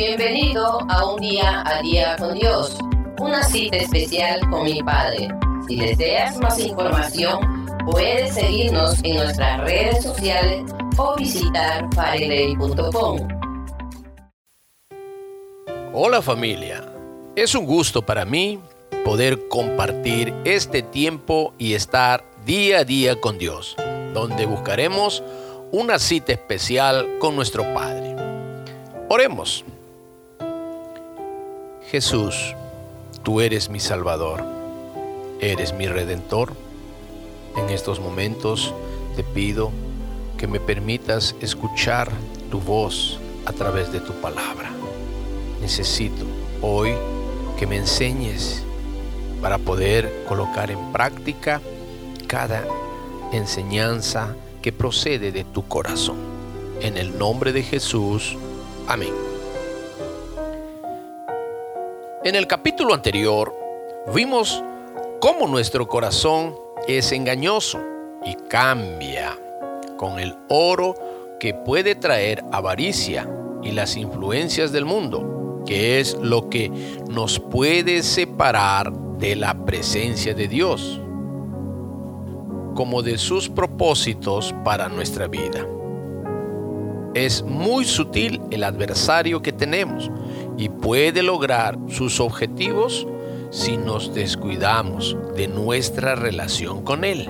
Bienvenido a un día a día con Dios, una cita especial con mi Padre. Si deseas más información, puedes seguirnos en nuestras redes sociales o visitar faregrey.com. Hola familia, es un gusto para mí poder compartir este tiempo y estar día a día con Dios, donde buscaremos una cita especial con nuestro Padre. Oremos. Jesús, tú eres mi Salvador, eres mi Redentor. En estos momentos te pido que me permitas escuchar tu voz a través de tu palabra. Necesito hoy que me enseñes para poder colocar en práctica cada enseñanza que procede de tu corazón. En el nombre de Jesús. Amén. En el capítulo anterior vimos cómo nuestro corazón es engañoso y cambia con el oro que puede traer avaricia y las influencias del mundo, que es lo que nos puede separar de la presencia de Dios, como de sus propósitos para nuestra vida. Es muy sutil el adversario que tenemos y puede lograr sus objetivos si nos descuidamos de nuestra relación con Él.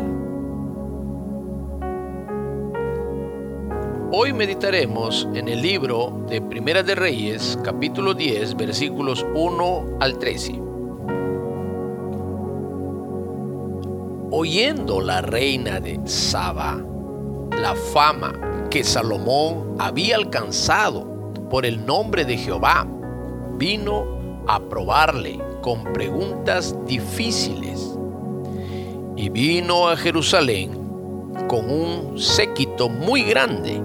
Hoy meditaremos en el libro de Primera de Reyes, capítulo 10, versículos 1 al 13. Oyendo la reina de Saba la fama que Salomón había alcanzado por el nombre de Jehová, vino a probarle con preguntas difíciles. Y vino a Jerusalén con un séquito muy grande,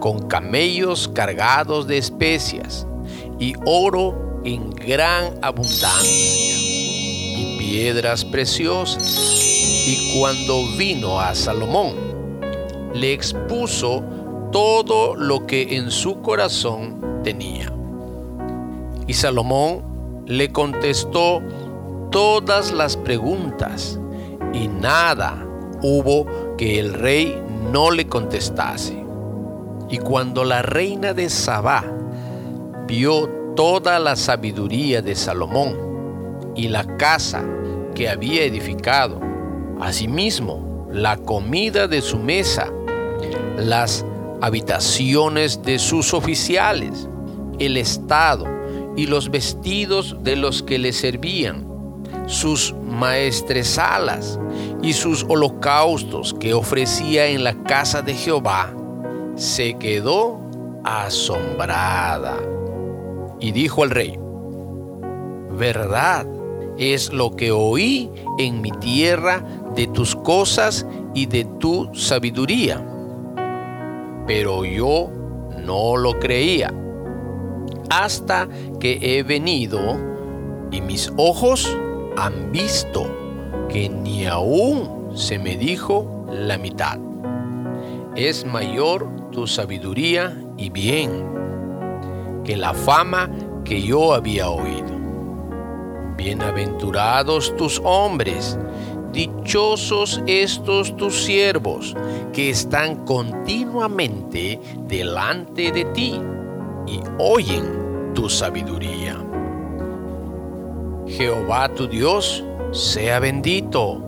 con camellos cargados de especias y oro en gran abundancia y piedras preciosas. Y cuando vino a Salomón, le expuso todo lo que en su corazón tenía. Y Salomón le contestó todas las preguntas y nada hubo que el rey no le contestase. Y cuando la reina de Sabá vio toda la sabiduría de Salomón y la casa que había edificado, asimismo la comida de su mesa las habitaciones de sus oficiales, el estado y los vestidos de los que le servían, sus maestresalas y sus holocaustos que ofrecía en la casa de Jehová, se quedó asombrada. Y dijo al rey, verdad es lo que oí en mi tierra de tus cosas y de tu sabiduría pero yo no lo creía. Hasta que he venido y mis ojos han visto que ni aún se me dijo la mitad. Es mayor tu sabiduría y bien que la fama que yo había oído. Bienaventurados tus hombres Dichosos estos tus siervos que están continuamente delante de ti y oyen tu sabiduría. Jehová tu Dios sea bendito,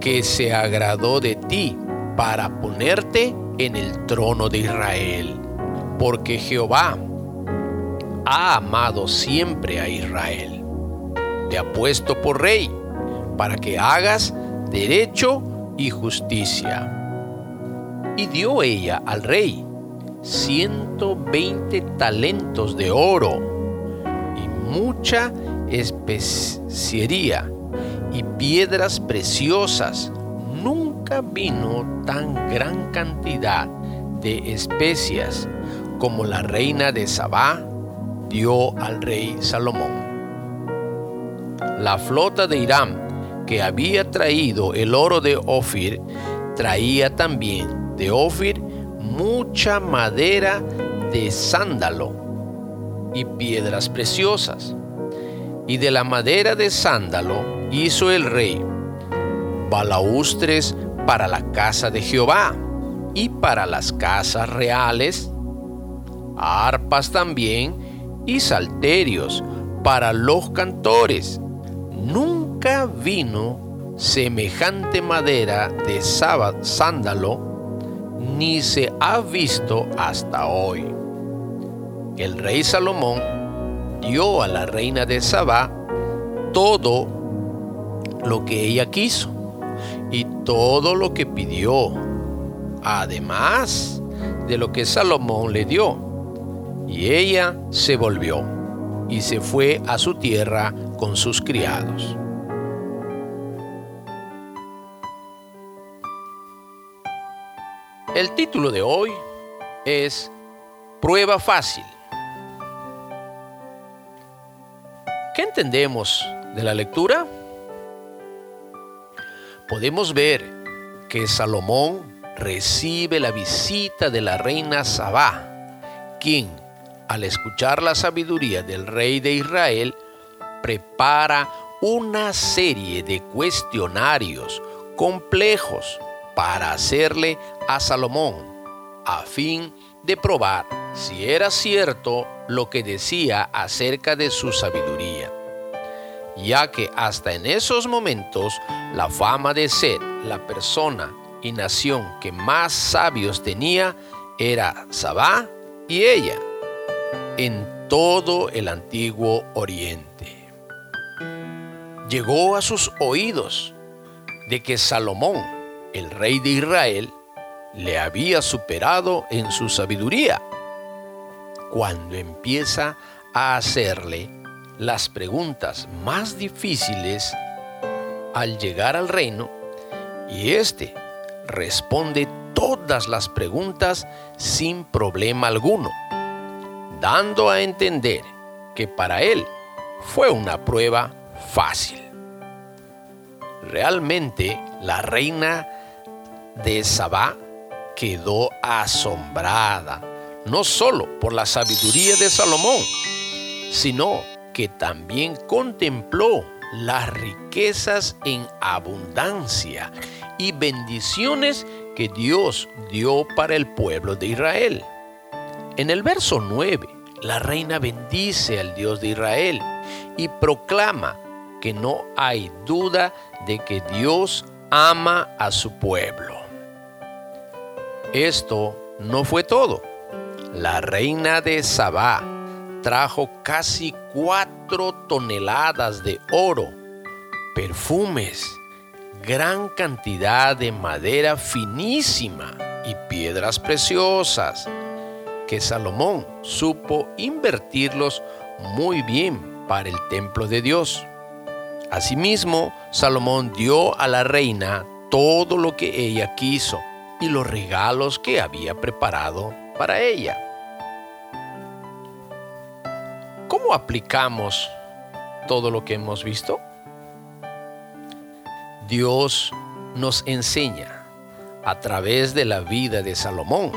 que se agradó de ti para ponerte en el trono de Israel, porque Jehová ha amado siempre a Israel. Te ha puesto por rey para que hagas derecho y justicia. Y dio ella al rey ciento veinte talentos de oro y mucha especiería y piedras preciosas. Nunca vino tan gran cantidad de especias como la reina de Sabá dio al rey Salomón. La flota de Irán que había traído el oro de Ofir, traía también de Ofir mucha madera de sándalo y piedras preciosas. Y de la madera de sándalo hizo el rey balaustres para la casa de Jehová y para las casas reales, arpas también y salterios para los cantores. Nunca vino semejante madera de sándalo, ni se ha visto hasta hoy. El rey Salomón dio a la reina de Sabá todo lo que ella quiso y todo lo que pidió, además de lo que Salomón le dio. Y ella se volvió y se fue a su tierra con sus criados. El título de hoy es Prueba fácil. ¿Qué entendemos de la lectura? Podemos ver que Salomón recibe la visita de la reina Sabá, quien, al escuchar la sabiduría del rey de Israel, prepara una serie de cuestionarios complejos para hacerle a Salomón, a fin de probar si era cierto lo que decía acerca de su sabiduría, ya que hasta en esos momentos la fama de ser la persona y nación que más sabios tenía era Sabá y ella en todo el antiguo oriente. Llegó a sus oídos de que Salomón, el rey de Israel, le había superado en su sabiduría cuando empieza a hacerle las preguntas más difíciles al llegar al reino y éste responde todas las preguntas sin problema alguno, dando a entender que para él fue una prueba fácil. Realmente la reina de Sabá quedó asombrada no solo por la sabiduría de Salomón, sino que también contempló las riquezas en abundancia y bendiciones que Dios dio para el pueblo de Israel. En el verso 9, la reina bendice al Dios de Israel y proclama que no hay duda de que Dios ama a su pueblo. Esto no fue todo la reina de Sabá trajo casi cuatro toneladas de oro, perfumes, gran cantidad de madera finísima y piedras preciosas, que Salomón supo invertirlos muy bien para el templo de Dios. Asimismo, Salomón dio a la reina todo lo que ella quiso y los regalos que había preparado para ella. ¿Cómo aplicamos todo lo que hemos visto? Dios nos enseña a través de la vida de Salomón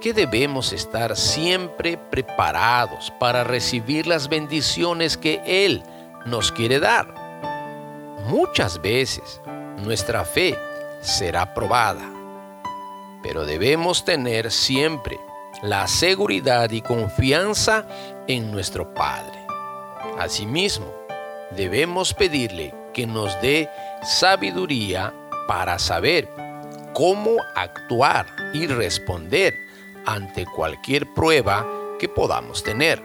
que debemos estar siempre preparados para recibir las bendiciones que Él nos quiere dar. Muchas veces nuestra fe será probada pero debemos tener siempre la seguridad y confianza en nuestro Padre. Asimismo, debemos pedirle que nos dé sabiduría para saber cómo actuar y responder ante cualquier prueba que podamos tener.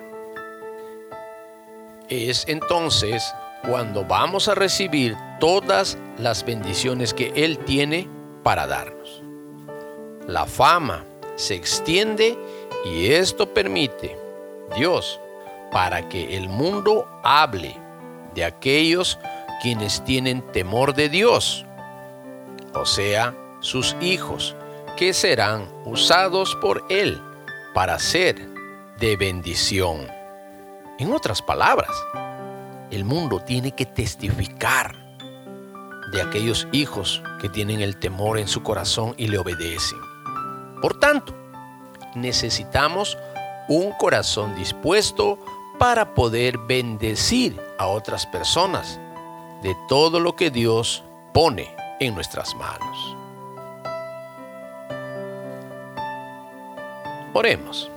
Es entonces cuando vamos a recibir todas las bendiciones que Él tiene para darnos la fama se extiende y esto permite Dios para que el mundo hable de aquellos quienes tienen temor de Dios, o sea, sus hijos, que serán usados por Él para ser de bendición. En otras palabras, el mundo tiene que testificar de aquellos hijos que tienen el temor en su corazón y le obedecen. Por tanto, necesitamos un corazón dispuesto para poder bendecir a otras personas de todo lo que Dios pone en nuestras manos. Oremos.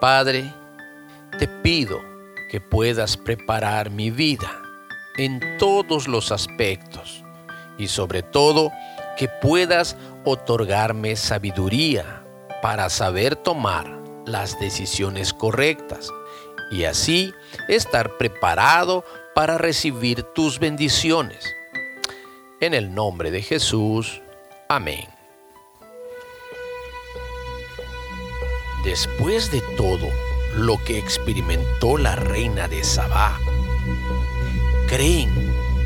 Padre, te pido que puedas preparar mi vida en todos los aspectos y sobre todo que puedas otorgarme sabiduría para saber tomar las decisiones correctas y así estar preparado para recibir tus bendiciones. En el nombre de Jesús. Amén. Después de todo lo que experimentó la reina de Sabá, creen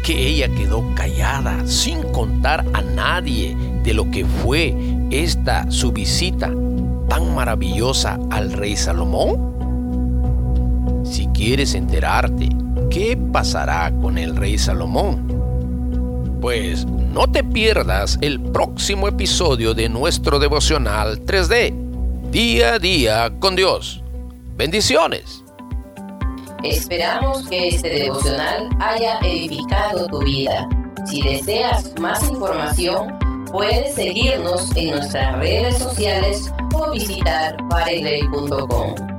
que ella quedó callada sin contar a nadie de lo que fue esta su visita tan maravillosa al rey Salomón? Si quieres enterarte qué pasará con el rey Salomón, pues no te pierdas el próximo episodio de nuestro devocional 3D, día a día con Dios. Bendiciones. Esperamos que este devocional haya edificado tu vida. Si deseas más información, puedes seguirnos en nuestras redes sociales o visitar pareley.com.